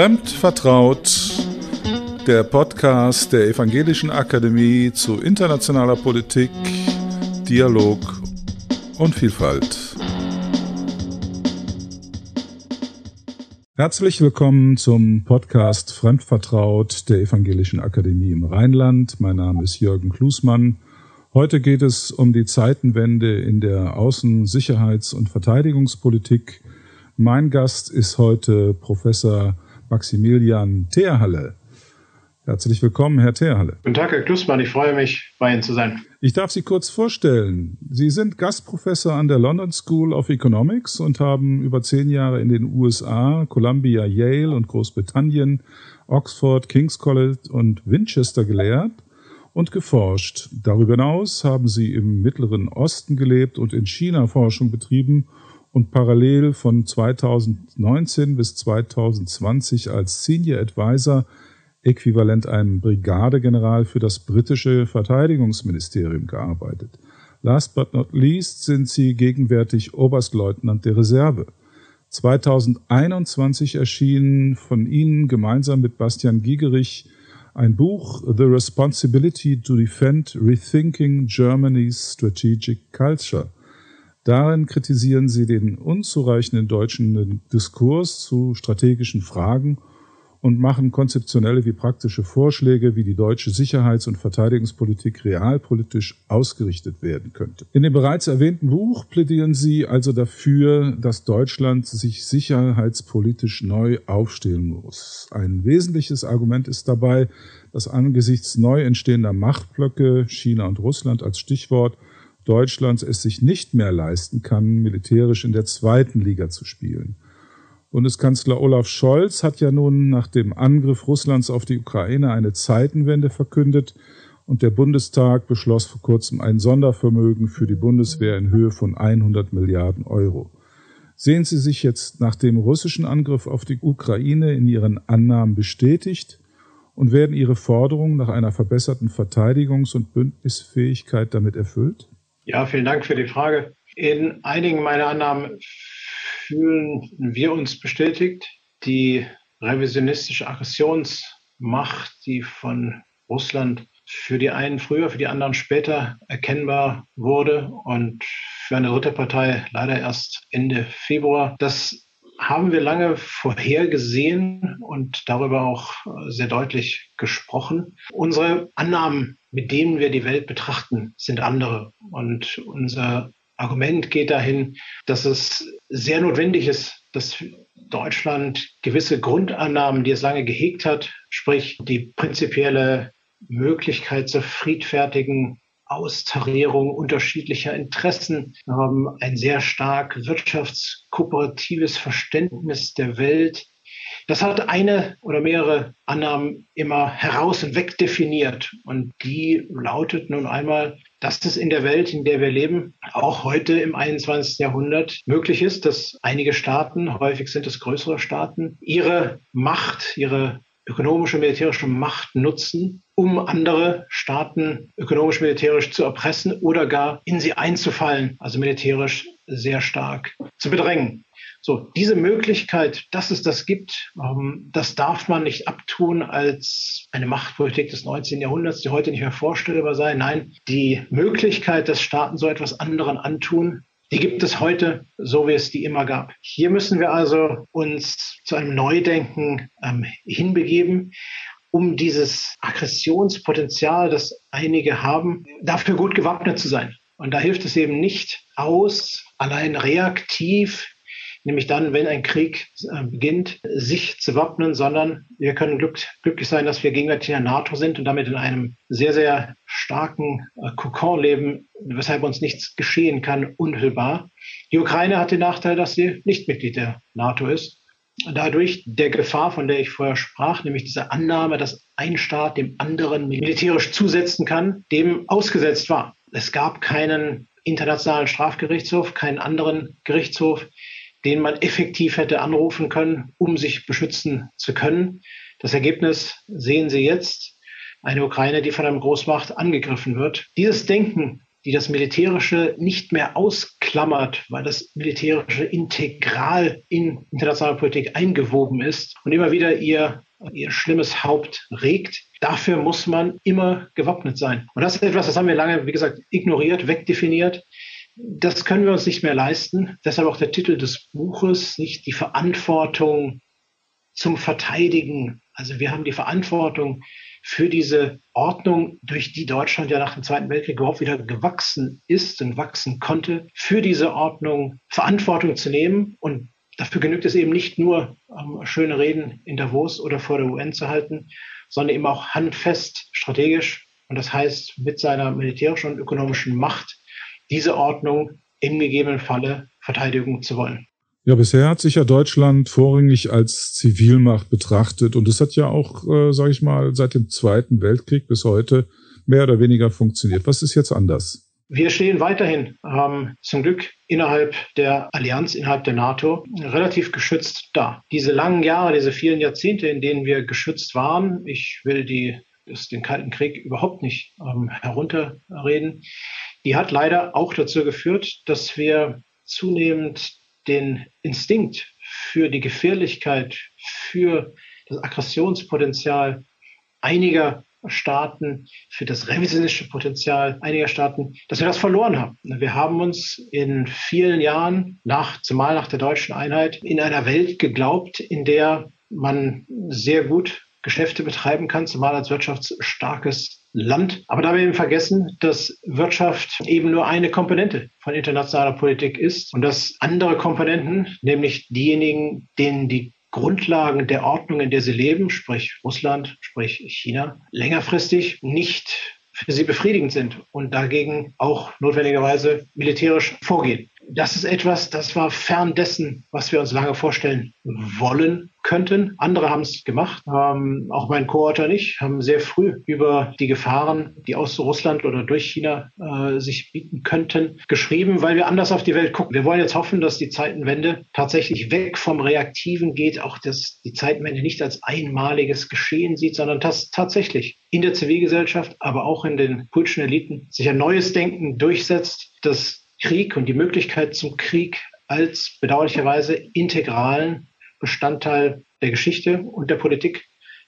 Fremd vertraut, der Podcast der Evangelischen Akademie zu internationaler Politik, Dialog und Vielfalt. Herzlich willkommen zum Podcast Fremdvertraut der Evangelischen Akademie im Rheinland. Mein Name ist Jürgen Klusmann. Heute geht es um die Zeitenwende in der Außen-, Sicherheits- und Verteidigungspolitik. Mein Gast ist heute Professor Maximilian Theerhalle. Herzlich willkommen, Herr Theerhalle. Guten Tag, Herr Klusmann. Ich freue mich, bei Ihnen zu sein. Ich darf Sie kurz vorstellen. Sie sind Gastprofessor an der London School of Economics und haben über zehn Jahre in den USA, Columbia, Yale und Großbritannien, Oxford, King's College und Winchester gelehrt und geforscht. Darüber hinaus haben Sie im Mittleren Osten gelebt und in China Forschung betrieben und parallel von 2019 bis 2020 als Senior Advisor, äquivalent einem Brigadegeneral für das britische Verteidigungsministerium gearbeitet. Last but not least sind sie gegenwärtig Oberstleutnant der Reserve. 2021 erschien von Ihnen gemeinsam mit Bastian Giegerich ein Buch The Responsibility to Defend Rethinking Germany's Strategic Culture – Darin kritisieren sie den unzureichenden deutschen Diskurs zu strategischen Fragen und machen konzeptionelle wie praktische Vorschläge, wie die deutsche Sicherheits- und Verteidigungspolitik realpolitisch ausgerichtet werden könnte. In dem bereits erwähnten Buch plädieren sie also dafür, dass Deutschland sich sicherheitspolitisch neu aufstellen muss. Ein wesentliches Argument ist dabei, dass angesichts neu entstehender Machtblöcke, China und Russland als Stichwort, Deutschlands es sich nicht mehr leisten kann, militärisch in der zweiten Liga zu spielen. Bundeskanzler Olaf Scholz hat ja nun nach dem Angriff Russlands auf die Ukraine eine Zeitenwende verkündet und der Bundestag beschloss vor kurzem ein Sondervermögen für die Bundeswehr in Höhe von 100 Milliarden Euro. Sehen Sie sich jetzt nach dem russischen Angriff auf die Ukraine in Ihren Annahmen bestätigt und werden Ihre Forderungen nach einer verbesserten Verteidigungs- und Bündnisfähigkeit damit erfüllt? Ja, vielen Dank für die Frage. In einigen meiner Annahmen fühlen wir uns bestätigt. Die revisionistische Aggressionsmacht, die von Russland für die einen früher, für die anderen später erkennbar wurde und für eine dritte Partei leider erst Ende Februar. Das haben wir lange vorhergesehen und darüber auch sehr deutlich gesprochen. Unsere Annahmen mit denen wir die Welt betrachten, sind andere. Und unser Argument geht dahin, dass es sehr notwendig ist, dass Deutschland gewisse Grundannahmen, die es lange gehegt hat, sprich die prinzipielle Möglichkeit zur friedfertigen Austarierung unterschiedlicher Interessen, ein sehr stark wirtschaftskooperatives Verständnis der Welt, das hat eine oder mehrere Annahmen immer heraus und wegdefiniert. Und die lautet nun einmal, dass es in der Welt, in der wir leben, auch heute im 21. Jahrhundert möglich ist, dass einige Staaten, häufig sind es größere Staaten, ihre Macht, ihre ökonomische, militärische Macht nutzen, um andere Staaten ökonomisch, militärisch zu erpressen oder gar in sie einzufallen, also militärisch sehr stark zu bedrängen. So, diese Möglichkeit, dass es das gibt, ähm, das darf man nicht abtun als eine Machtpolitik des 19. Jahrhunderts, die heute nicht mehr vorstellbar sei. Nein, die Möglichkeit, dass Staaten so etwas anderen antun, die gibt es heute, so wie es die immer gab. Hier müssen wir also uns zu einem Neudenken ähm, hinbegeben um dieses Aggressionspotenzial, das einige haben, dafür gut gewappnet zu sein. Und da hilft es eben nicht aus, allein reaktiv nämlich dann, wenn ein Krieg äh, beginnt, sich zu wappnen, sondern wir können glück, glücklich sein, dass wir gegenwärtig in der NATO sind und damit in einem sehr, sehr starken äh, Kokon leben, weshalb uns nichts geschehen kann, unmittelbar. Die Ukraine hat den Nachteil, dass sie nicht Mitglied der NATO ist. Dadurch der Gefahr, von der ich vorher sprach, nämlich diese Annahme, dass ein Staat dem anderen militärisch zusetzen kann, dem ausgesetzt war. Es gab keinen internationalen Strafgerichtshof, keinen anderen Gerichtshof, den man effektiv hätte anrufen können, um sich beschützen zu können. Das Ergebnis sehen Sie jetzt. Eine Ukraine, die von einem Großmacht angegriffen wird. Dieses Denken, die das Militärische nicht mehr ausklingt, klammert, weil das Militärische integral in internationale Politik eingewoben ist und immer wieder ihr, ihr schlimmes Haupt regt. Dafür muss man immer gewappnet sein. Und das ist etwas, das haben wir lange, wie gesagt, ignoriert, wegdefiniert. Das können wir uns nicht mehr leisten. Deshalb auch der Titel des Buches, nicht die Verantwortung zum Verteidigen. Also wir haben die Verantwortung für diese Ordnung, durch die Deutschland ja nach dem Zweiten Weltkrieg überhaupt wieder gewachsen ist und wachsen konnte, für diese Ordnung Verantwortung zu nehmen. Und dafür genügt es eben nicht nur, ähm, schöne Reden in Davos oder vor der UN zu halten, sondern eben auch handfest strategisch. Und das heißt, mit seiner militärischen und ökonomischen Macht diese Ordnung im gegebenen Falle verteidigen zu wollen. Ja, bisher hat sich ja Deutschland vorrangig als Zivilmacht betrachtet und es hat ja auch, äh, sage ich mal, seit dem Zweiten Weltkrieg bis heute mehr oder weniger funktioniert. Was ist jetzt anders? Wir stehen weiterhin ähm, zum Glück innerhalb der Allianz, innerhalb der NATO, relativ geschützt da. Diese langen Jahre, diese vielen Jahrzehnte, in denen wir geschützt waren, ich will die, das, den Kalten Krieg überhaupt nicht ähm, herunterreden, die hat leider auch dazu geführt, dass wir zunehmend den Instinkt für die Gefährlichkeit, für das Aggressionspotenzial einiger Staaten, für das revisionistische Potenzial einiger Staaten, dass wir das verloren haben. Wir haben uns in vielen Jahren, nach, zumal nach der deutschen Einheit, in einer Welt geglaubt, in der man sehr gut Geschäfte betreiben kann, zumal als wirtschaftsstarkes Land. Aber da wir eben vergessen, dass Wirtschaft eben nur eine Komponente von internationaler Politik ist und dass andere Komponenten, nämlich diejenigen, denen die Grundlagen der Ordnung, in der sie leben, sprich Russland, sprich China, längerfristig nicht für sie befriedigend sind und dagegen auch notwendigerweise militärisch vorgehen das ist etwas, das war fern dessen, was wir uns lange vorstellen wollen könnten. Andere haben es gemacht, ähm, auch mein Co-Autor und ich haben sehr früh über die Gefahren, die aus Russland oder durch China äh, sich bieten könnten, geschrieben, weil wir anders auf die Welt gucken. Wir wollen jetzt hoffen, dass die Zeitenwende tatsächlich weg vom Reaktiven geht, auch dass die Zeitenwende nicht als einmaliges Geschehen sieht, sondern dass tatsächlich in der Zivilgesellschaft, aber auch in den politischen Eliten sich ein neues Denken durchsetzt, das Krieg und die Möglichkeit zum Krieg als bedauerlicherweise integralen Bestandteil der Geschichte und der Politik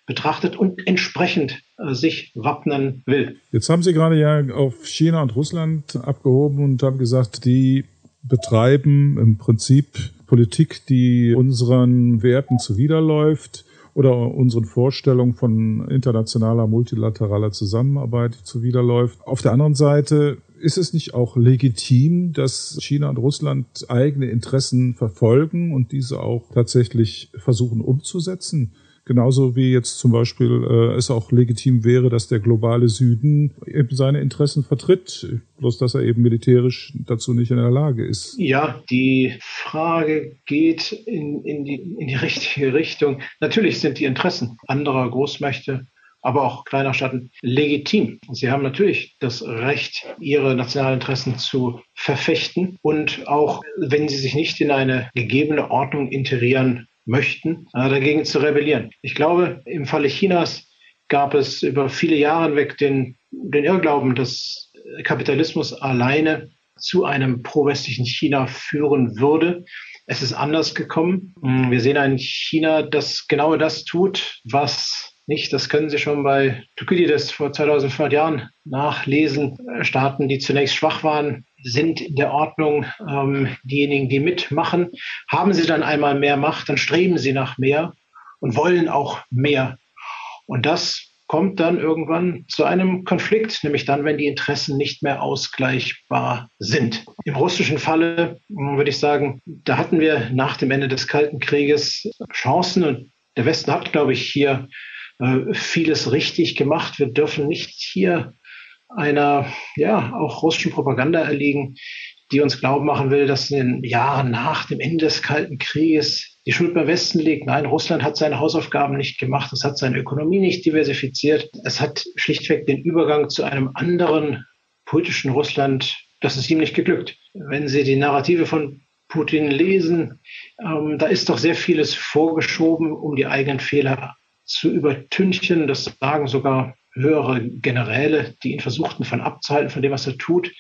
betrachtet und entsprechend äh, sich wappnen will. Jetzt haben Sie gerade ja auf China und Russland abgehoben und haben gesagt, die betreiben im Prinzip Politik, die unseren Werten zuwiderläuft oder unseren Vorstellungen von internationaler, multilateraler Zusammenarbeit zuwiderläuft. Auf der anderen Seite ist es nicht auch legitim, dass China und Russland eigene Interessen verfolgen und diese auch tatsächlich versuchen umzusetzen? Genauso wie jetzt zum Beispiel äh, es auch legitim wäre, dass der globale Süden eben seine Interessen vertritt, bloß dass er eben militärisch dazu nicht in der Lage ist. Ja, die Frage geht in, in, die, in die richtige Richtung. Natürlich sind die Interessen anderer Großmächte aber auch kleiner Staaten legitim. Sie haben natürlich das Recht, ihre nationalen Interessen zu verfechten und auch, wenn sie sich nicht in eine gegebene Ordnung integrieren möchten, äh, dagegen zu rebellieren. Ich glaube, im Falle Chinas gab es über viele Jahre hinweg den, den Irrglauben, dass Kapitalismus alleine zu einem pro-westlichen China führen würde. Es ist anders gekommen. Wir sehen ein China, das genau das tut, was nicht. Das können Sie schon bei Thukydides vor 2500 Jahren nachlesen. Staaten, die zunächst schwach waren, sind in der Ordnung ähm, diejenigen, die mitmachen. Haben sie dann einmal mehr Macht, dann streben sie nach mehr und wollen auch mehr. Und das kommt dann irgendwann zu einem Konflikt, nämlich dann, wenn die Interessen nicht mehr ausgleichbar sind. Im russischen Falle hm, würde ich sagen, da hatten wir nach dem Ende des Kalten Krieges Chancen und der Westen hat, glaube ich, hier äh, vieles richtig gemacht. Wir dürfen nicht hier einer, ja, auch russischen Propaganda erliegen, die uns glauben machen will, dass in den Jahren nach dem Ende des Kalten Krieges die Schuld beim Westen liegt. Nein, Russland hat seine Hausaufgaben nicht gemacht. Es hat seine Ökonomie nicht diversifiziert. Es hat schlichtweg den Übergang zu einem anderen politischen Russland, das ist ihm nicht geglückt. Wenn Sie die Narrative von Putin lesen, ähm, da ist doch sehr vieles vorgeschoben, um die eigenen Fehler zu übertünchen. Das sagen sogar höhere Generäle, die ihn versuchten von abzuhalten, von dem, was er tut.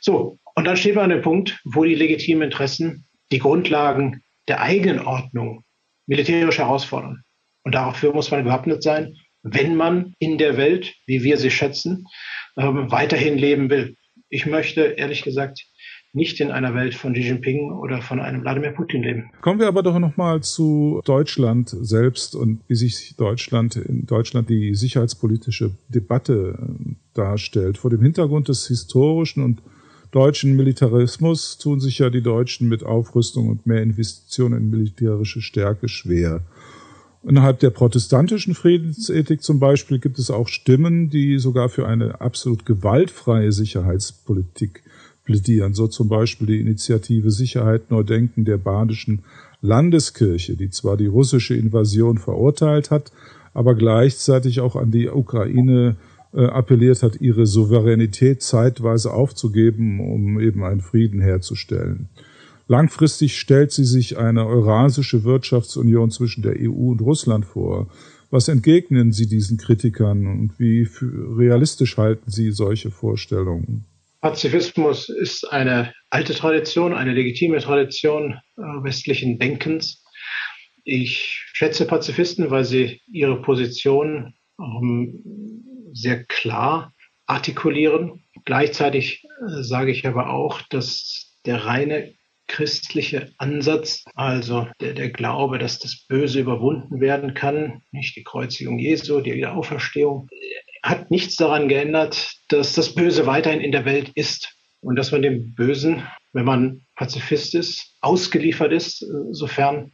So, und dann steht man an dem Punkt, wo die legitimen Interessen die Grundlagen der eigenen Ordnung militärisch herausfordern. Und dafür muss man gewappnet sein, wenn man in der Welt, wie wir sie schätzen, ähm, weiterhin leben will. Ich möchte ehrlich gesagt nicht in einer Welt von Xi Jinping oder von einem Wladimir Putin leben. Kommen wir aber doch nochmal zu Deutschland selbst und wie sich Deutschland in Deutschland die sicherheitspolitische Debatte äh, darstellt. Vor dem Hintergrund des historischen und deutschen Militarismus tun sich ja die Deutschen mit Aufrüstung und mehr Investitionen in militärische Stärke schwer. Innerhalb der protestantischen Friedensethik zum Beispiel gibt es auch Stimmen, die sogar für eine absolut gewaltfreie Sicherheitspolitik plädieren. So zum Beispiel die Initiative Sicherheit Neu Denken der badischen Landeskirche, die zwar die russische Invasion verurteilt hat, aber gleichzeitig auch an die Ukraine äh, appelliert hat, ihre Souveränität zeitweise aufzugeben, um eben einen Frieden herzustellen. Langfristig stellt sie sich eine eurasische Wirtschaftsunion zwischen der EU und Russland vor. Was entgegnen Sie diesen Kritikern und wie realistisch halten Sie solche Vorstellungen? Pazifismus ist eine alte Tradition, eine legitime Tradition äh, westlichen Denkens. Ich schätze Pazifisten, weil sie ihre Position ähm, sehr klar artikulieren. Gleichzeitig äh, sage ich aber auch, dass der reine christliche Ansatz, also der, der Glaube, dass das Böse überwunden werden kann, nicht die Kreuzigung Jesu, die Wiederauferstehung, hat nichts daran geändert, dass das Böse weiterhin in der Welt ist und dass man dem Bösen, wenn man Pazifist ist, ausgeliefert ist, sofern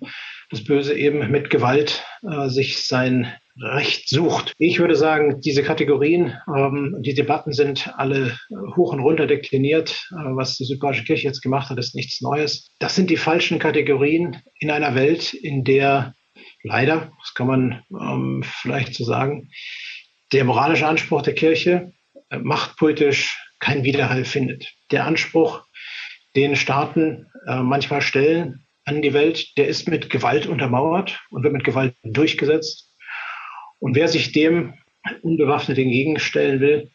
das Böse eben mit Gewalt äh, sich sein Recht sucht. Ich würde sagen, diese Kategorien, ähm, die Debatten sind alle hoch und runter dekliniert. Äh, was die Südbayerische Kirche jetzt gemacht hat, ist nichts Neues. Das sind die falschen Kategorien in einer Welt, in der leider, das kann man ähm, vielleicht so sagen, der moralische Anspruch der Kirche äh, machtpolitisch keinen Widerhall findet. Der Anspruch, den Staaten äh, manchmal stellen an die Welt, der ist mit Gewalt untermauert und wird mit Gewalt durchgesetzt. Und wer sich dem unbewaffnet entgegenstellen will,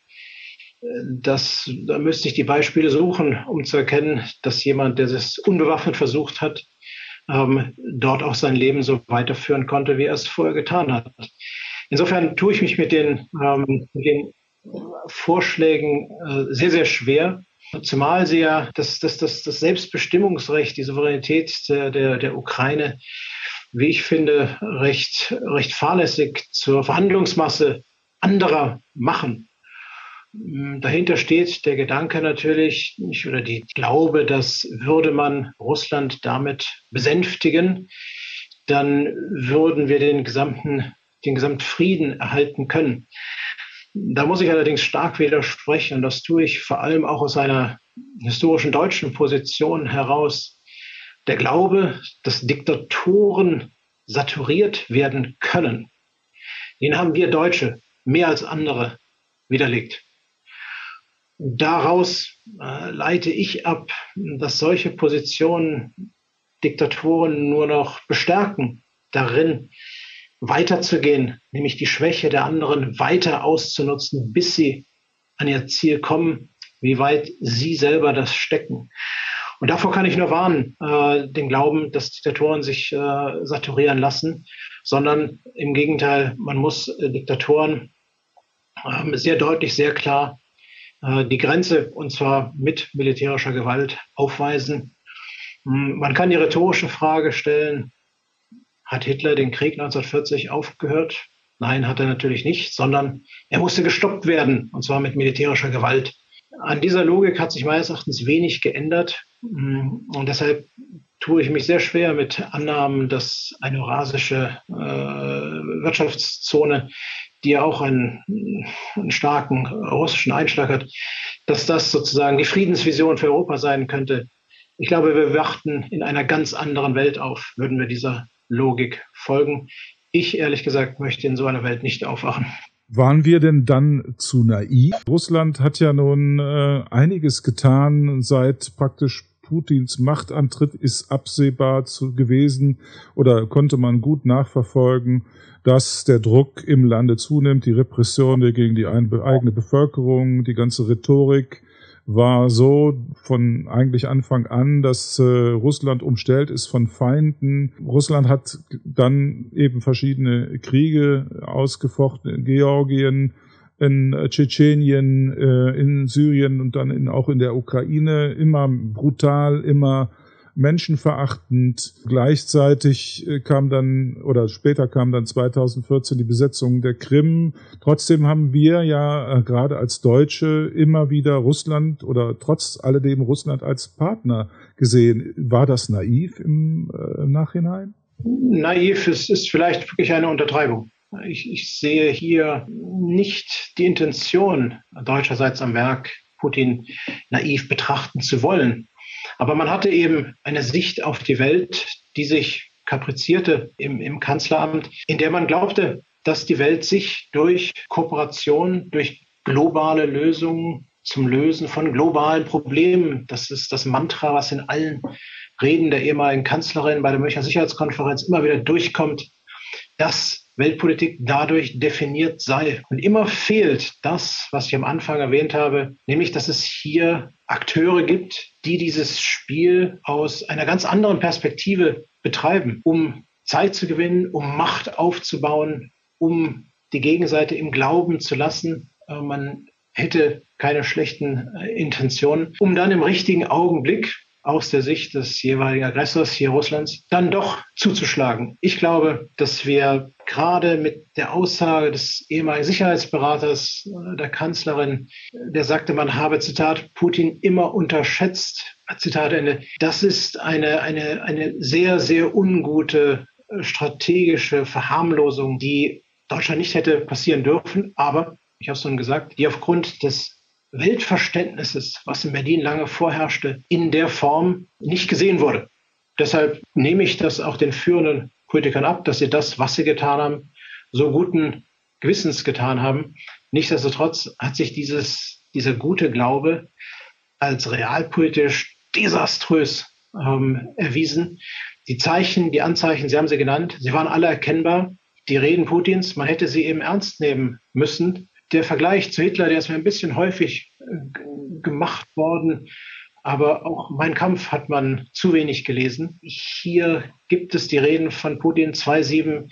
das, da müsste ich die Beispiele suchen, um zu erkennen, dass jemand, der es unbewaffnet versucht hat, ähm, dort auch sein Leben so weiterführen konnte, wie er es vorher getan hat. Insofern tue ich mich mit den, ähm, mit den Vorschlägen äh, sehr, sehr schwer, zumal sie ja das, das, das, das Selbstbestimmungsrecht, die Souveränität der, der, der Ukraine wie ich finde, recht, recht fahrlässig zur Verhandlungsmasse anderer machen. Mm, dahinter steht der Gedanke natürlich, nicht, oder die Glaube, dass würde man Russland damit besänftigen, dann würden wir den gesamten, den gesamten Frieden erhalten können. Da muss ich allerdings stark widersprechen und das tue ich vor allem auch aus einer historischen deutschen Position heraus der Glaube, dass Diktatoren saturiert werden können, den haben wir Deutsche mehr als andere widerlegt. Daraus äh, leite ich ab, dass solche Positionen Diktatoren nur noch bestärken, darin weiterzugehen, nämlich die Schwäche der anderen weiter auszunutzen, bis sie an ihr Ziel kommen, wie weit sie selber das stecken. Und davor kann ich nur warnen, äh, den Glauben, dass Diktatoren sich äh, saturieren lassen, sondern im Gegenteil, man muss äh, Diktatoren äh, sehr deutlich, sehr klar äh, die Grenze, und zwar mit militärischer Gewalt, aufweisen. Hm, man kann die rhetorische Frage stellen, hat Hitler den Krieg 1940 aufgehört? Nein, hat er natürlich nicht, sondern er musste gestoppt werden, und zwar mit militärischer Gewalt. An dieser Logik hat sich meines Erachtens wenig geändert. Und deshalb tue ich mich sehr schwer mit Annahmen, dass eine eurasische äh, Wirtschaftszone, die ja auch einen, einen, starken russischen Einschlag hat, dass das sozusagen die Friedensvision für Europa sein könnte. Ich glaube, wir warten in einer ganz anderen Welt auf, würden wir dieser Logik folgen. Ich ehrlich gesagt möchte in so einer Welt nicht aufwachen. Waren wir denn dann zu naiv? Russland hat ja nun äh, einiges getan seit praktisch Putins Machtantritt ist absehbar zu, gewesen oder konnte man gut nachverfolgen, dass der Druck im Lande zunimmt, die Repression gegen die eigene Bevölkerung, die ganze Rhetorik war so von eigentlich Anfang an, dass äh, Russland umstellt ist von Feinden. Russland hat dann eben verschiedene Kriege ausgefochten in Georgien, in Tschetschenien, äh, in Syrien und dann in, auch in der Ukraine, immer brutal, immer menschenverachtend. Gleichzeitig äh, kam dann, oder später kam dann 2014 die Besetzung der Krim. Trotzdem haben wir ja äh, gerade als Deutsche immer wieder Russland oder trotz alledem Russland als Partner gesehen. War das naiv im, äh, im Nachhinein? Naiv ist, ist vielleicht wirklich eine Untertreibung. Ich, ich sehe hier nicht die Intention deutscherseits am Werk, Putin naiv betrachten zu wollen. Aber man hatte eben eine Sicht auf die Welt, die sich kaprizierte im, im Kanzleramt, in der man glaubte, dass die Welt sich durch Kooperation, durch globale Lösungen zum Lösen von globalen Problemen, das ist das Mantra, was in allen Reden der ehemaligen Kanzlerin bei der Münchner Sicherheitskonferenz immer wieder durchkommt, dass Weltpolitik dadurch definiert sei. Und immer fehlt das, was ich am Anfang erwähnt habe, nämlich, dass es hier Akteure gibt, die dieses Spiel aus einer ganz anderen Perspektive betreiben, um Zeit zu gewinnen, um Macht aufzubauen, um die Gegenseite im Glauben zu lassen, äh, man hätte keine schlechten äh, Intentionen, um dann im richtigen Augenblick aus der Sicht des jeweiligen Aggressors hier Russlands dann doch zuzuschlagen. Ich glaube, dass wir gerade mit der Aussage des ehemaligen Sicherheitsberaters der Kanzlerin, der sagte, man habe, Zitat, Putin immer unterschätzt, Zitat Ende, das ist eine, eine, eine sehr, sehr ungute äh, strategische Verharmlosung, die Deutschland nicht hätte passieren dürfen, aber ich habe es schon gesagt, die aufgrund des Weltverständnisses, was in Berlin lange vorherrschte, in der Form nicht gesehen wurde. Deshalb nehme ich das auch den führenden Politikern ab, dass sie das, was sie getan haben, so guten Gewissens getan haben. Nichtsdestotrotz hat sich dieses, dieser gute Glaube als realpolitisch desaströs ähm, erwiesen. Die Zeichen, die Anzeichen, Sie haben sie genannt, sie waren alle erkennbar. Die Reden Putins, man hätte sie eben ernst nehmen müssen der Vergleich zu Hitler, der ist mir ein bisschen häufig äh, gemacht worden. Aber auch Mein Kampf hat man zu wenig gelesen. Hier gibt es die Reden von Putin 2.7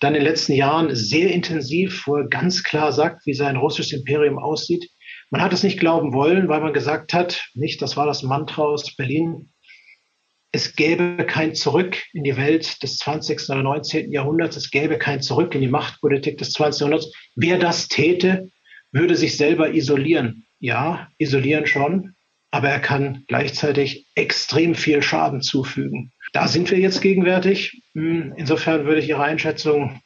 dann in den letzten Jahren sehr intensiv, wo er ganz klar sagt, wie sein russisches Imperium aussieht. Man hat es nicht glauben wollen, weil man gesagt hat, nicht, das war das Mantra aus Berlin, es gäbe kein Zurück in die Welt des 20. oder 19. Jahrhunderts, es gäbe kein Zurück in die Machtpolitik des 20. Jahrhunderts. Wer das täte, würde sich selber isolieren. Ja, isolieren schon, aber er kann gleichzeitig extrem viel Schaden zufügen. Da sind wir jetzt gegenwärtig. Hm, insofern würde ich Ihrer Einschätzung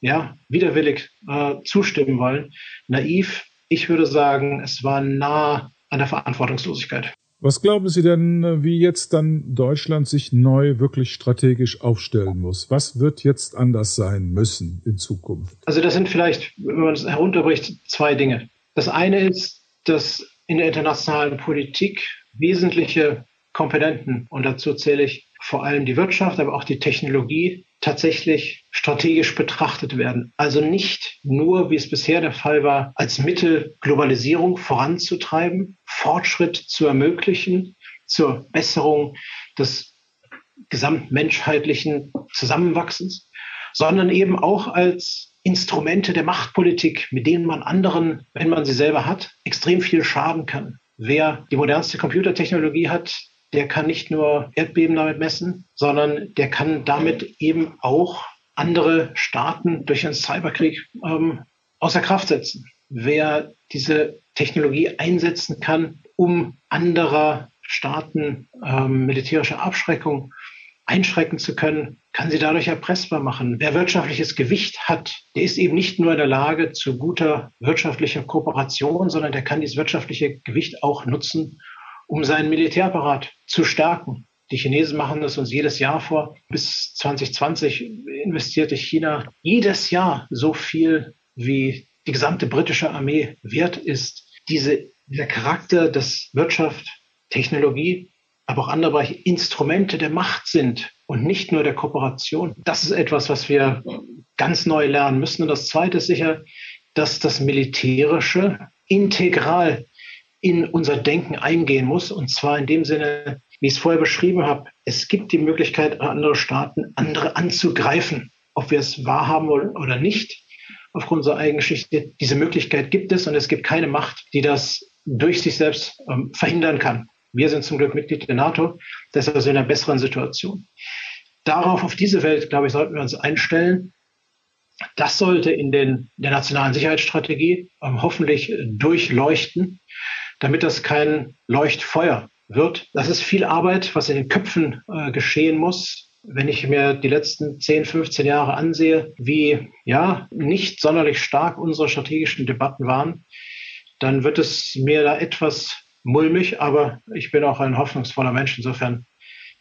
ja, widerwillig äh, zustimmen wollen. Naiv, ich würde sagen, es war nah an der Verantwortungslosigkeit. Was glauben Sie denn, wie jetzt dann Deutschland sich neu wirklich strategisch aufstellen muss? Was wird jetzt anders sein müssen in Zukunft? Also das sind vielleicht, wenn man es herunterbricht, zwei Dinge. Das eine ist, dass in der internationalen Politik wesentliche Komponenten, und dazu zähle ich vor allem die Wirtschaft, aber auch die Technologie, tatsächlich strategisch betrachtet werden. Also nicht nur, wie es bisher der Fall war, als Mittel Globalisierung voranzutreiben, Fortschritt zu ermöglichen, zur Besserung des gesamtmenschheitlichen Zusammenwachsens, sondern eben auch als Instrumente der Machtpolitik, mit denen man anderen, wenn man sie selber hat, extrem viel schaden kann. Wer die modernste Computertechnologie hat, der kann nicht nur Erdbeben damit messen, sondern der kann damit eben auch andere Staaten durch einen Cyberkrieg ähm, außer Kraft setzen. Wer diese Technologie einsetzen kann, um anderer Staaten ähm, militärische Abschreckung einschrecken zu können, kann sie dadurch erpressbar machen. Wer wirtschaftliches Gewicht hat, der ist eben nicht nur in der Lage zu guter wirtschaftlicher Kooperation, sondern der kann dieses wirtschaftliche Gewicht auch nutzen, um seinen Militärapparat zu stärken. Die Chinesen machen das uns jedes Jahr vor. Bis 2020 investierte China jedes Jahr so viel, wie die gesamte britische Armee wert ist. Diese, dieser Charakter, dass Wirtschaft, Technologie, aber auch andere Bereiche Instrumente der Macht sind und nicht nur der Kooperation. Das ist etwas, was wir ganz neu lernen müssen. Und das Zweite ist sicher, dass das Militärische integral in unser Denken eingehen muss. Und zwar in dem Sinne, wie ich es vorher beschrieben habe. Es gibt die Möglichkeit, andere Staaten, andere anzugreifen, ob wir es wahrhaben wollen oder nicht. Aufgrund unserer eigenen Geschichte. Diese Möglichkeit gibt es und es gibt keine Macht, die das durch sich selbst ähm, verhindern kann. Wir sind zum Glück Mitglied der NATO, deshalb sind wir in einer besseren Situation. Darauf, auf diese Welt, glaube ich, sollten wir uns einstellen. Das sollte in den, der nationalen Sicherheitsstrategie ähm, hoffentlich durchleuchten, damit das kein Leuchtfeuer wird. Das ist viel Arbeit, was in den Köpfen äh, geschehen muss. Wenn ich mir die letzten 10, 15 Jahre ansehe, wie ja nicht sonderlich stark unsere strategischen Debatten waren, dann wird es mir da etwas mulmig, aber ich bin auch ein hoffnungsvoller Mensch. Insofern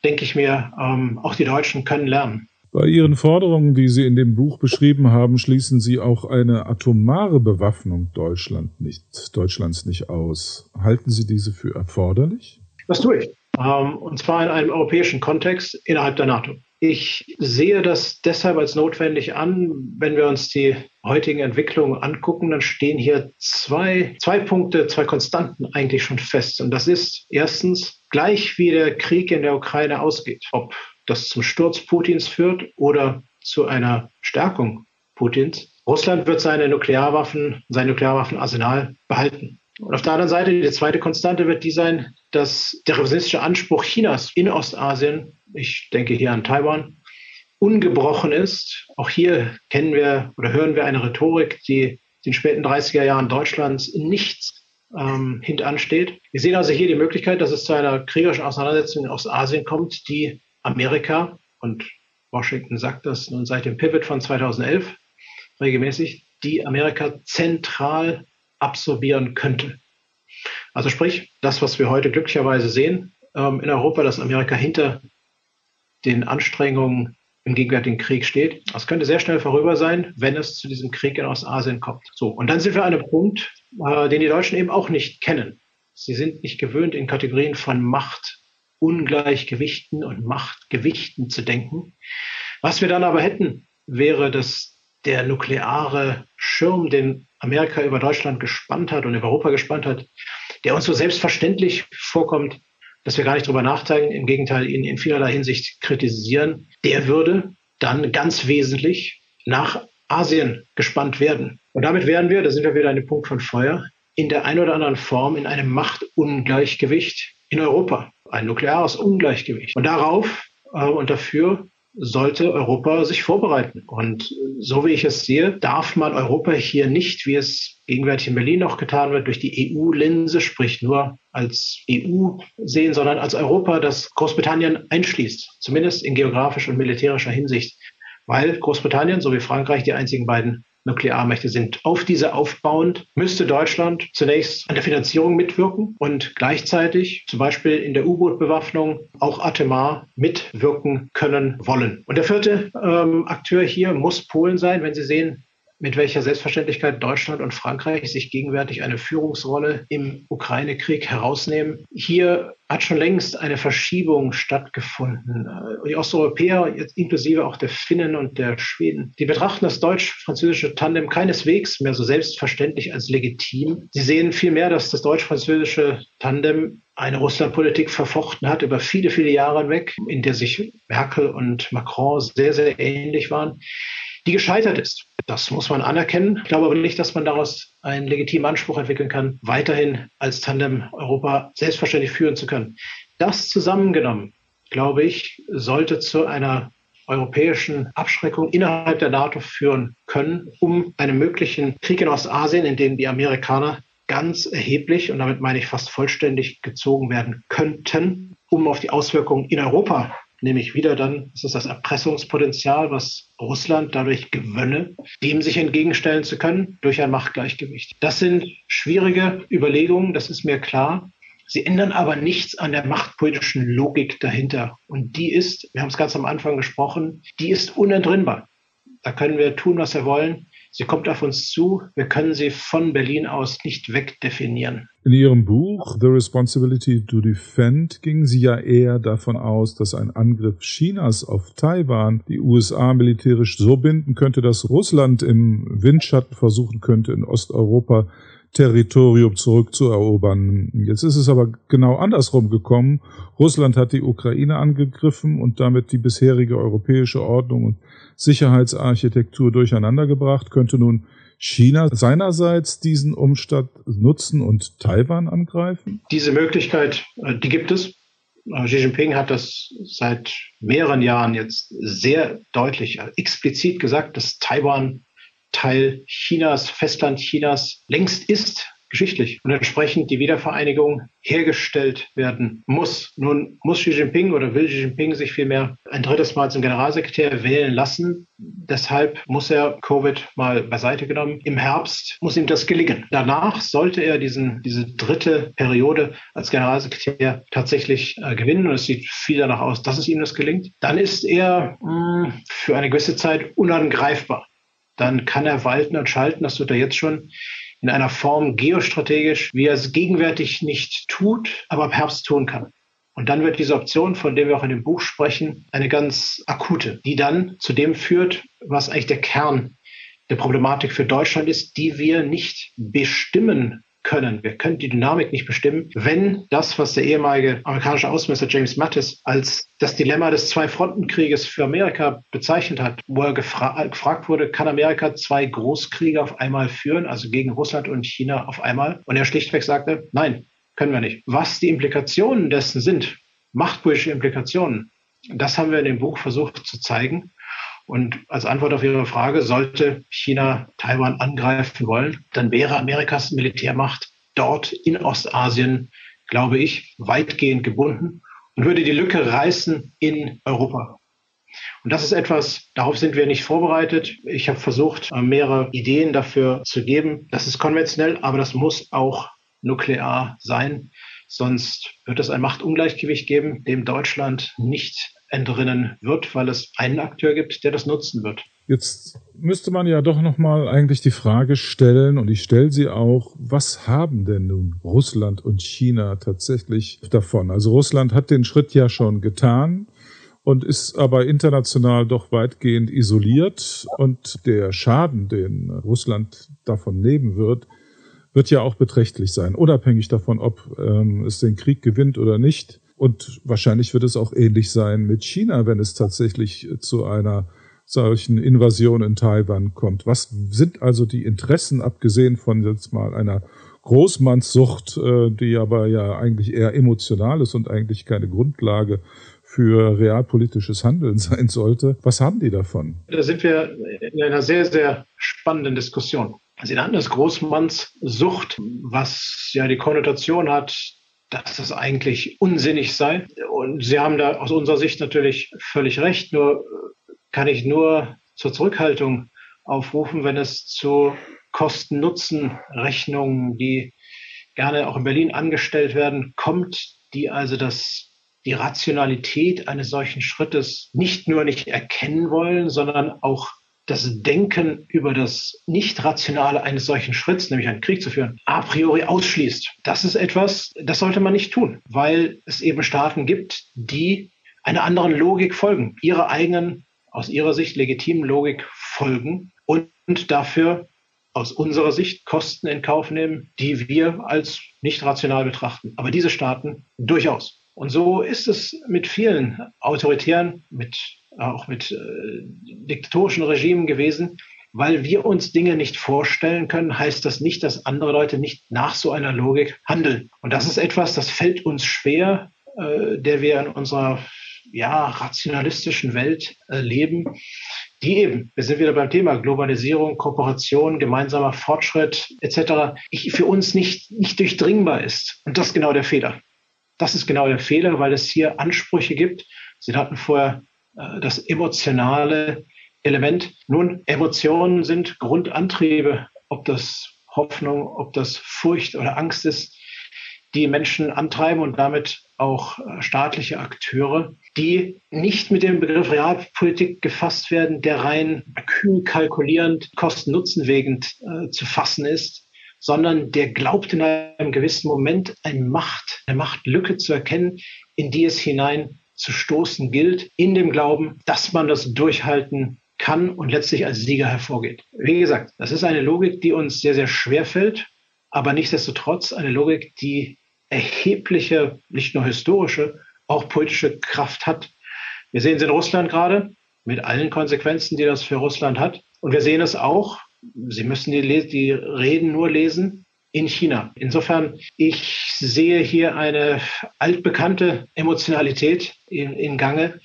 denke ich mir, ähm, auch die Deutschen können lernen. Bei Ihren Forderungen, die Sie in dem Buch beschrieben haben, schließen Sie auch eine atomare Bewaffnung Deutschland nicht, Deutschlands nicht aus. Halten Sie diese für erforderlich? Das tue ich. Ähm, und zwar in einem europäischen Kontext innerhalb der NATO. Ich sehe das deshalb als notwendig an, wenn wir uns die heutigen Entwicklungen angucken, dann stehen hier zwei, zwei Punkte, zwei Konstanten eigentlich schon fest. Und das ist erstens, gleich wie der Krieg in der Ukraine ausgeht, ob das zum Sturz Putins führt oder zu einer Stärkung Putins, Russland wird seine Nuklearwaffen, sein Nuklearwaffenarsenal behalten. Und auf der anderen Seite, die zweite Konstante wird die sein, dass der revisionistische Anspruch Chinas in Ostasien, ich denke hier an Taiwan, ungebrochen ist. Auch hier kennen wir oder hören wir eine Rhetorik, die in den späten 30er Jahren Deutschlands nichts ähm, hintansteht. Wir sehen also hier die Möglichkeit, dass es zu einer kriegerischen Auseinandersetzung in Ostasien kommt, die Amerika, und Washington sagt das nun seit dem Pivot von 2011 regelmäßig, die Amerika zentral absorbieren könnte. Also sprich, das, was wir heute glücklicherweise sehen ähm, in Europa, dass Amerika hinter den Anstrengungen im gegenwärtigen Krieg steht. Das könnte sehr schnell vorüber sein, wenn es zu diesem Krieg in Ostasien kommt. So, und dann sind wir an einem Punkt, äh, den die Deutschen eben auch nicht kennen. Sie sind nicht gewöhnt, in Kategorien von Machtungleichgewichten und Machtgewichten zu denken. Was wir dann aber hätten, wäre, dass der nukleare Schirm, den Amerika über Deutschland gespannt hat und über Europa gespannt hat, der uns so selbstverständlich vorkommt, dass wir gar nicht drüber nachdenken, im Gegenteil ihn in vielerlei Hinsicht kritisieren, der würde dann ganz wesentlich nach Asien gespannt werden. Und damit wären wir, da sind wir wieder an dem Punkt von Feuer, in der einen oder anderen Form in einem Machtungleichgewicht in Europa. Ein nukleares Ungleichgewicht. Und darauf äh, und dafür sollte Europa sich vorbereiten. Und so wie ich es sehe, darf man Europa hier nicht, wie es gegenwärtig in Berlin noch getan wird, durch die EU-Linse, sprich nur als EU sehen, sondern als Europa, das Großbritannien einschließt, zumindest in geografischer und militärischer Hinsicht, weil Großbritannien sowie Frankreich die einzigen beiden Nuklearmächte sind. Auf diese aufbauend müsste Deutschland zunächst an der Finanzierung mitwirken und gleichzeitig zum Beispiel in der U-Boot-Bewaffnung auch Atemar mitwirken können wollen. Und der vierte ähm, Akteur hier muss Polen sein, wenn Sie sehen, mit welcher Selbstverständlichkeit Deutschland und Frankreich sich gegenwärtig eine Führungsrolle im Ukraine-Krieg herausnehmen. Hier hat schon längst eine Verschiebung stattgefunden. Die Osteuropäer, inklusive auch der Finnen und der Schweden, die betrachten das deutsch-französische Tandem keineswegs mehr so selbstverständlich als legitim. Sie sehen vielmehr, dass das deutsch-französische Tandem eine Russlandpolitik verfochten hat über viele, viele Jahre hinweg, in der sich Merkel und Macron sehr, sehr ähnlich waren die gescheitert ist. Das muss man anerkennen. Ich glaube aber nicht, dass man daraus einen legitimen Anspruch entwickeln kann, weiterhin als Tandem Europa selbstverständlich führen zu können. Das zusammengenommen, glaube ich, sollte zu einer europäischen Abschreckung innerhalb der NATO führen können, um einen möglichen Krieg in Ostasien, in dem die Amerikaner ganz erheblich, und damit meine ich fast vollständig, gezogen werden könnten, um auf die Auswirkungen in Europa nämlich wieder dann, das ist das Erpressungspotenzial, was Russland dadurch gewönne, dem sich entgegenstellen zu können durch ein Machtgleichgewicht. Das sind schwierige Überlegungen, das ist mir klar. Sie ändern aber nichts an der machtpolitischen Logik dahinter. Und die ist, wir haben es ganz am Anfang gesprochen, die ist unentrinnbar. Da können wir tun, was wir wollen. Sie kommt auf uns zu. Wir können sie von Berlin aus nicht wegdefinieren. In Ihrem Buch The Responsibility to Defend gingen Sie ja eher davon aus, dass ein Angriff Chinas auf Taiwan die USA militärisch so binden könnte, dass Russland im Windschatten versuchen könnte, in Osteuropa Territorium zurückzuerobern. Jetzt ist es aber genau andersrum gekommen. Russland hat die Ukraine angegriffen und damit die bisherige europäische Ordnung und Sicherheitsarchitektur durcheinandergebracht, könnte nun China seinerseits diesen Umstand nutzen und Taiwan angreifen? Diese Möglichkeit, äh, die gibt es. Äh, Xi Jinping hat das seit mehreren Jahren jetzt sehr deutlich, äh, explizit gesagt, dass Taiwan Teil Chinas, Festland Chinas längst ist geschichtlich und entsprechend die Wiedervereinigung hergestellt werden muss. Nun muss Xi Jinping oder will Xi Jinping sich vielmehr ein drittes Mal zum Generalsekretär wählen lassen. Deshalb muss er Covid mal beiseite genommen. Im Herbst muss ihm das gelingen. Danach sollte er diesen, diese dritte Periode als Generalsekretär tatsächlich äh, gewinnen und es sieht viel danach aus, dass es ihm das gelingt. Dann ist er mh, hm, für eine gewisse Zeit unangreifbar dann kann er walten und schalten. Das tut er jetzt schon in einer Form geostrategisch, wie er es gegenwärtig nicht tut, aber ab Herbst tun kann. Und dann wird diese Option, von der wir auch in dem Buch sprechen, eine ganz akute, die dann zu dem führt, was eigentlich der Kern der Problematik für Deutschland ist, die wir nicht bestimmen können. Wir können die Dynamik nicht bestimmen, wenn das, was der ehemalige amerikanische Außenminister James Mattis als das Dilemma des Zwei-Fronten-Krieges für Amerika bezeichnet hat, wo er gefra gefragt wurde, kann Amerika zwei Großkriege auf einmal führen, also gegen Russland und China auf einmal? Und er schlichtweg sagte, nein, können wir nicht. Was die Implikationen dessen sind, machtpolitische Implikationen, das haben wir in dem Buch versucht zu zeigen. Und als Antwort auf Ihre Frage, sollte China Taiwan angreifen wollen, dann wäre Amerikas Militärmacht dort in Ostasien, glaube ich, weitgehend gebunden und würde die Lücke reißen in Europa. Und das ist etwas, darauf sind wir nicht vorbereitet. Ich habe versucht, mehrere Ideen dafür zu geben. Das ist konventionell, aber das muss auch nuklear sein. Sonst wird es ein Machtungleichgewicht geben, dem Deutschland nicht entrinnen wird, weil es einen Akteur gibt, der das nutzen wird. Jetzt müsste man ja doch nochmal eigentlich die Frage stellen, und ich stelle sie auch, was haben denn nun Russland und China tatsächlich davon? Also Russland hat den Schritt ja schon getan und ist aber international doch weitgehend isoliert und der Schaden, den Russland davon nehmen wird, wird ja auch beträchtlich sein, unabhängig davon, ob ähm, es den Krieg gewinnt oder nicht. Und wahrscheinlich wird es auch ähnlich sein mit China, wenn es tatsächlich zu einer solchen Invasion in Taiwan kommt. Was sind also die Interessen, abgesehen von jetzt mal einer Großmannssucht, äh, die aber ja eigentlich eher emotional ist und eigentlich keine Grundlage für realpolitisches Handeln sein sollte. Was haben die davon? Da sind wir in einer sehr, sehr spannenden Diskussion. Sie nannten es Großmannssucht, was ja die Konnotation hat, dass das eigentlich unsinnig sei. Und Sie haben da aus unserer Sicht natürlich völlig recht. Nur kann ich nur zur Zurückhaltung aufrufen, wenn es zu Kosten-Nutzen-Rechnungen, die gerne auch in Berlin angestellt werden, kommt, die also das, die Rationalität eines solchen Schrittes nicht nur nicht erkennen wollen, sondern auch das Denken über das Nicht-Rationale eines solchen Schritts, nämlich einen Krieg zu führen, a priori ausschließt. Das ist etwas, das sollte man nicht tun, weil es eben Staaten gibt, die einer anderen Logik folgen, ihrer eigenen, aus ihrer Sicht legitimen Logik folgen und dafür aus unserer Sicht Kosten in Kauf nehmen, die wir als nicht rational betrachten. Aber diese Staaten durchaus. Und so ist es mit vielen autoritären, mit auch mit äh, diktatorischen Regimen gewesen. Weil wir uns Dinge nicht vorstellen können, heißt das nicht, dass andere Leute nicht nach so einer Logik handeln. Und das ist etwas, das fällt uns schwer, äh, der wir in unserer ja, rationalistischen Welt äh, leben, die eben, wir sind wieder beim Thema Globalisierung, Kooperation, gemeinsamer Fortschritt etc., für uns nicht, nicht durchdringbar ist. Und das ist genau der Fehler. Das ist genau der Fehler, weil es hier Ansprüche gibt. Sie hatten vorher äh, das emotionale Element. Nun, Emotionen sind Grundantriebe, ob das Hoffnung, ob das Furcht oder Angst ist, die Menschen antreiben und damit auch äh, staatliche Akteure, die nicht mit dem Begriff Realpolitik gefasst werden, der rein kühl kalkulierend, kosten-nutzen-wegend äh, zu fassen ist, sondern der glaubt in einem gewissen Moment eine Macht, eine Machtlücke zu erkennen, in die es hinein zu stoßen gilt, in dem Glauben, dass man das durchhalten kann und letztlich als Sieger hervorgeht. Wie gesagt, das ist eine Logik, die uns sehr, sehr schwer fällt, aber nichtsdestotrotz eine Logik, die erhebliche, nicht nur historische, auch politische Kraft hat. Wir sehen es in Russland gerade mit allen Konsequenzen, die das für Russland hat. Und wir sehen es auch, Sie müssen die, die Reden nur lesen, in China. Insofern, ich sehe hier eine altbekannte Emotionalität in, in Gange,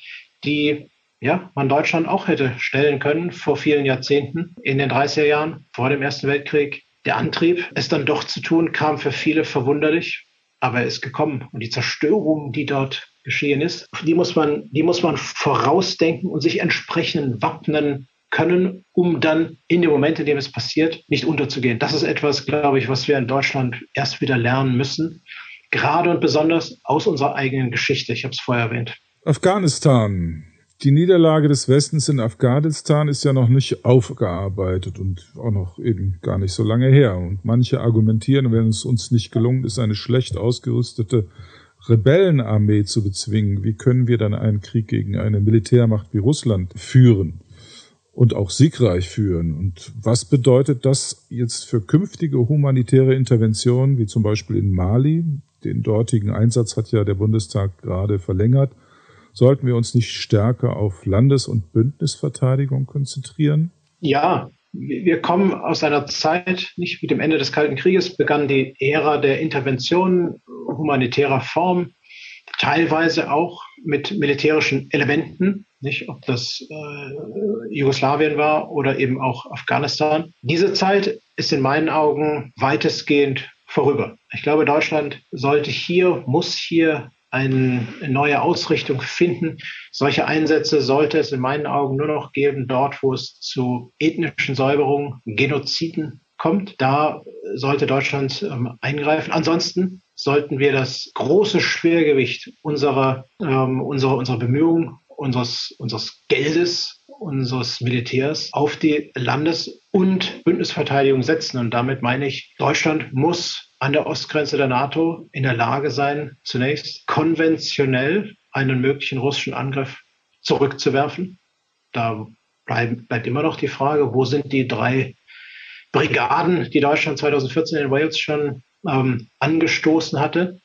die ja, man Deutschland auch hätte stellen können vor vielen Jahrzehnten, in den 30er Jahren, vor dem Ersten Weltkrieg. Der Antrieb, es dann doch zu tun, kam für viele verwunderlich, aber er ist gekommen. Und die Zerstörung, die dort geschehen ist, die muss man, die muss man vorausdenken und sich entsprechend wappnen können, um dann in dem Moment, in dem es passiert, nicht unterzugehen. Das ist etwas, glaube ich, was wir in Deutschland erst wieder lernen müssen, gerade und besonders aus unserer eigenen Geschichte. Ich habe es vorher erwähnt. Afghanistan. Die Niederlage des Westens in Afghanistan ist ja noch nicht aufgearbeitet und auch noch eben gar nicht so lange her. Und manche argumentieren, wenn es uns nicht gelungen ist, eine schlecht ausgerüstete Rebellenarmee zu bezwingen, wie können wir dann einen Krieg gegen eine Militärmacht wie Russland führen und auch siegreich führen? Und was bedeutet das jetzt für künftige humanitäre Interventionen, wie zum Beispiel in Mali? Den dortigen Einsatz hat ja der Bundestag gerade verlängert Sollten wir uns nicht stärker auf Landes- und Bündnisverteidigung konzentrieren? Ja, wir kommen aus einer Zeit, nicht mit dem Ende des Kalten Krieges begann die Ära der Intervention humanitärer Form, teilweise auch mit militärischen Elementen, nicht ob das äh, Jugoslawien war oder eben auch Afghanistan. Diese Zeit ist in meinen Augen weitestgehend vorüber. Ich glaube, Deutschland sollte hier, muss hier eine neue Ausrichtung finden. Solche Einsätze sollte es in meinen Augen nur noch geben, dort, wo es zu ethnischen Säuberungen, Genoziden kommt. Da sollte Deutschland ähm, eingreifen. Ansonsten sollten wir das große Schwergewicht unserer, ähm, unserer, unserer Bemühungen, unseres, unseres Geldes, unseres Militärs auf die Landes- und Bündnisverteidigung setzen. Und damit meine ich, Deutschland muss an der Ostgrenze der NATO in der Lage sein, zunächst konventionell einen möglichen russischen Angriff zurückzuwerfen. Da bleibt, bleibt immer noch die Frage, wo sind die drei Brigaden, die Deutschland 2014 in Wales schon ähm, angestoßen hatte.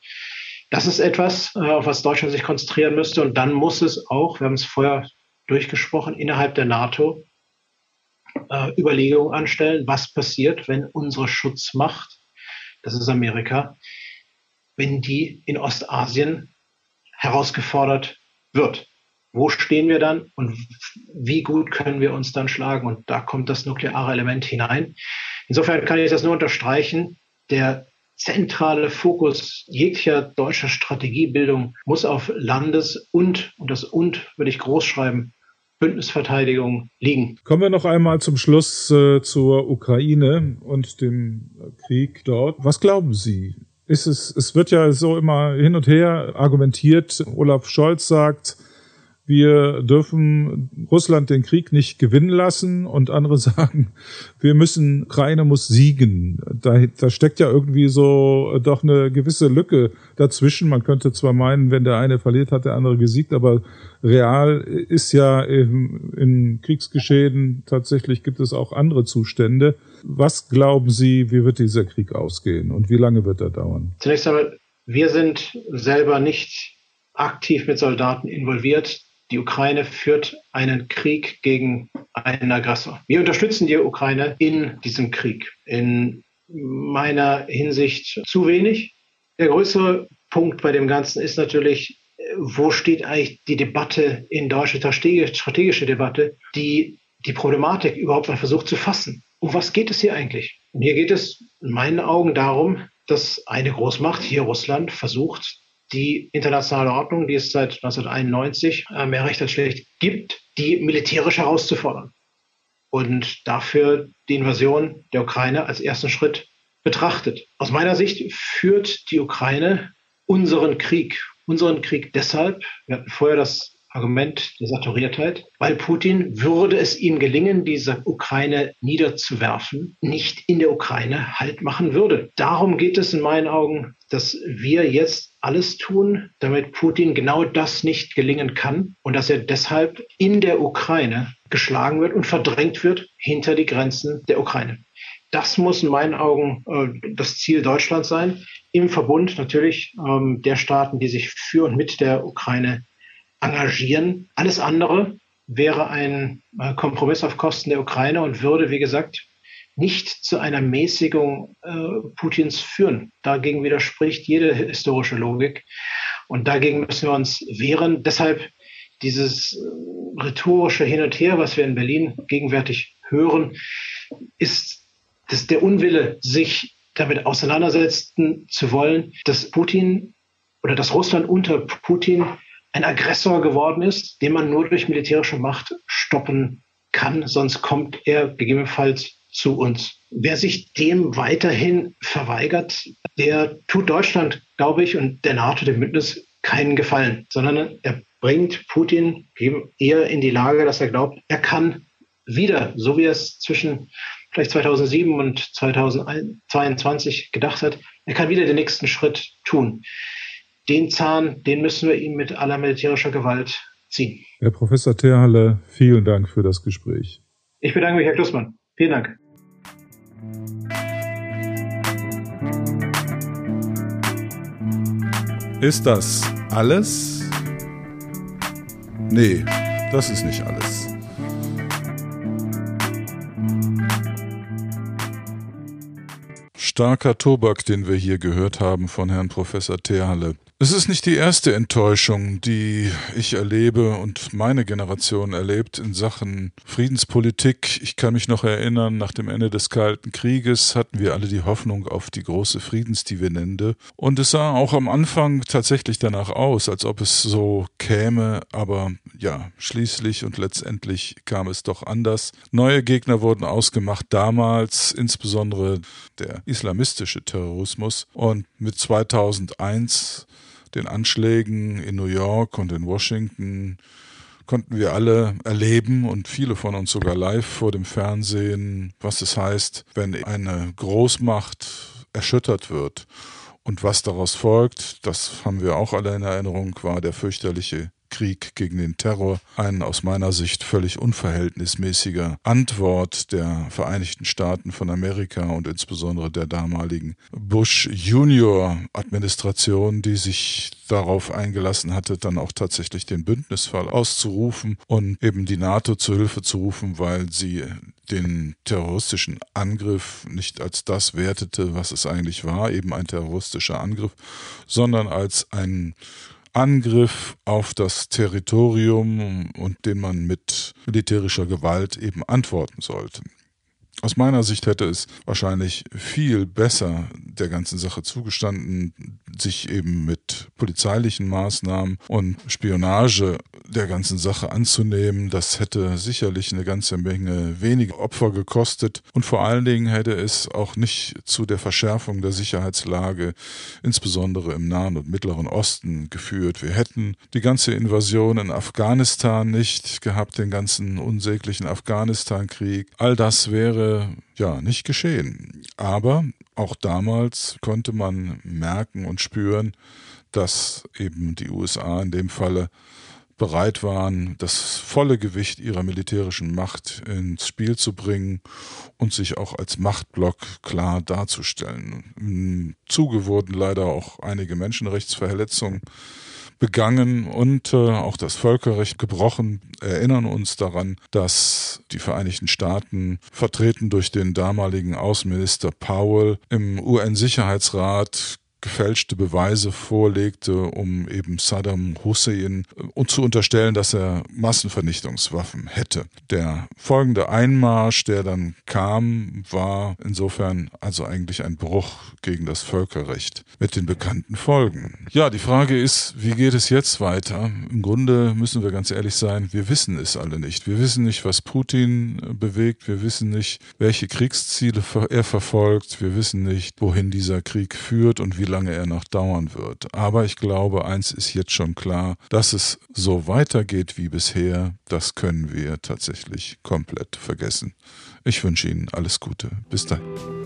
Das ist etwas, äh, auf was Deutschland sich konzentrieren müsste. Und dann muss es auch, wir haben es vorher durchgesprochen, innerhalb der NATO äh, Überlegungen anstellen, was passiert, wenn unsere Schutzmacht das ist Amerika, wenn die in Ostasien herausgefordert wird. Wo stehen wir dann und wie gut können wir uns dann schlagen? Und da kommt das nukleare Element hinein. Insofern kann ich das nur unterstreichen. Der zentrale Fokus jeglicher deutscher Strategiebildung muss auf Landes- und, und das und würde ich groß schreiben, Bündnisverteidigung liegen. Kommen wir noch einmal zum Schluss äh, zur Ukraine und dem Krieg dort. Was glauben Sie? Ist es, es wird ja so immer hin und her argumentiert. Olaf Scholz sagt, wir dürfen Russland den Krieg nicht gewinnen lassen und andere sagen, wir müssen, Ukraine muss siegen. Da, da steckt ja irgendwie so doch eine gewisse Lücke dazwischen. Man könnte zwar meinen, wenn der eine verliert, hat der andere gesiegt, aber real ist ja im, in Kriegsgeschehen tatsächlich gibt es auch andere Zustände. Was glauben Sie, wie wird dieser Krieg ausgehen und wie lange wird er dauern? Zunächst einmal, wir sind selber nicht aktiv mit Soldaten involviert. Die Ukraine führt einen Krieg gegen einen Aggressor. Wir unterstützen die Ukraine in diesem Krieg. In meiner Hinsicht zu wenig. Der größere Punkt bei dem Ganzen ist natürlich, wo steht eigentlich die Debatte in Deutschland, strategische Debatte, die die Problematik überhaupt mal versucht zu fassen. Um was geht es hier eigentlich? Und hier geht es in meinen Augen darum, dass eine Großmacht, hier Russland, versucht, die internationale Ordnung, die es seit 1991 äh, mehr recht als schlecht gibt, die militärisch herauszufordern und dafür die Invasion der Ukraine als ersten Schritt betrachtet. Aus meiner Sicht führt die Ukraine unseren Krieg, unseren Krieg deshalb, wir hatten vorher das Argument der Saturiertheit, weil Putin, würde es ihm gelingen, diese Ukraine niederzuwerfen, nicht in der Ukraine Halt machen würde. Darum geht es in meinen Augen, dass wir jetzt alles tun, damit Putin genau das nicht gelingen kann und dass er deshalb in der Ukraine geschlagen wird und verdrängt wird hinter die Grenzen der Ukraine. das muss in meinen Augen äh, das Ziel Deutschlands sein, im Verbund natürlich ähm, der Staaten, die sich für und mit der Ukraine engagieren. Alles andere wäre ein äh, Kompromiss auf Kosten der Ukraine und würde, wie gesagt, nicht zu einer Mäßigung äh, Putins führen. Dagegen widerspricht jede historische Logik. Und dagegen müssen wir uns wehren. Deshalb dieses äh, rhetorische Hin und Her, was wir in Berlin gegenwärtig hören, ist das der Unwille, sich damit auseinandersetzen zu wollen, dass Putin oder dass Russland unter Putin ein Aggressor geworden ist, den man nur durch militärische Macht stoppen kann, sonst kommt er gegebenenfalls zu uns. Wer sich dem weiterhin verweigert, der tut Deutschland, glaube ich, und der NATO, dem Bündnis, keinen Gefallen, sondern er bringt Putin eher in die Lage, dass er glaubt, er kann wieder, so wie er es zwischen vielleicht 2007 und 2022 gedacht hat, er kann wieder den nächsten Schritt tun. Den Zahn, den müssen wir ihm mit aller militärischer Gewalt ziehen. Herr Professor Terhalle, vielen Dank für das Gespräch. Ich bedanke mich, Herr Klussmann. Vielen Dank. Ist das alles? Nee, das ist nicht alles. Starker Tobak, den wir hier gehört haben von Herrn Professor Terhalle. Es ist nicht die erste Enttäuschung, die ich erlebe und meine Generation erlebt in Sachen Friedenspolitik. Ich kann mich noch erinnern, nach dem Ende des Kalten Krieges hatten wir alle die Hoffnung auf die große Friedensdividende. Und es sah auch am Anfang tatsächlich danach aus, als ob es so käme. Aber ja, schließlich und letztendlich kam es doch anders. Neue Gegner wurden ausgemacht damals, insbesondere der islamistische Terrorismus. Und mit 2001 den Anschlägen in New York und in Washington konnten wir alle erleben und viele von uns sogar live vor dem Fernsehen, was es heißt, wenn eine Großmacht erschüttert wird. Und was daraus folgt, das haben wir auch alle in Erinnerung, war der fürchterliche Krieg gegen den Terror ein aus meiner Sicht völlig unverhältnismäßiger Antwort der Vereinigten Staaten von Amerika und insbesondere der damaligen Bush Junior Administration, die sich darauf eingelassen hatte, dann auch tatsächlich den Bündnisfall auszurufen und eben die NATO zu Hilfe zu rufen, weil sie den terroristischen Angriff nicht als das wertete, was es eigentlich war, eben ein terroristischer Angriff, sondern als ein Angriff auf das Territorium und den man mit militärischer Gewalt eben antworten sollte. Aus meiner Sicht hätte es wahrscheinlich viel besser der ganzen Sache zugestanden, sich eben mit polizeilichen Maßnahmen und Spionage der ganzen Sache anzunehmen. Das hätte sicherlich eine ganze Menge weniger Opfer gekostet und vor allen Dingen hätte es auch nicht zu der Verschärfung der Sicherheitslage, insbesondere im Nahen und Mittleren Osten, geführt. Wir hätten die ganze Invasion in Afghanistan nicht gehabt, den ganzen unsäglichen Afghanistan-Krieg. All das wäre ja nicht geschehen. Aber auch damals konnte man merken und spüren, dass eben die USA in dem Falle bereit waren, das volle Gewicht ihrer militärischen Macht ins Spiel zu bringen und sich auch als Machtblock klar darzustellen. Im Zuge wurden leider auch einige Menschenrechtsverletzungen begangen und äh, auch das Völkerrecht gebrochen, erinnern uns daran, dass die Vereinigten Staaten, vertreten durch den damaligen Außenminister Powell, im UN-Sicherheitsrat gefälschte Beweise vorlegte, um eben Saddam Hussein und zu unterstellen, dass er Massenvernichtungswaffen hätte. Der folgende Einmarsch, der dann kam, war insofern also eigentlich ein Bruch gegen das Völkerrecht mit den bekannten Folgen. Ja, die Frage ist, wie geht es jetzt weiter? Im Grunde müssen wir ganz ehrlich sein, wir wissen es alle nicht. Wir wissen nicht, was Putin bewegt. Wir wissen nicht, welche Kriegsziele er verfolgt. Wir wissen nicht, wohin dieser Krieg führt und wie lange er noch dauern wird. Aber ich glaube, eins ist jetzt schon klar, dass es so weitergeht wie bisher, das können wir tatsächlich komplett vergessen. Ich wünsche Ihnen alles Gute. Bis dahin.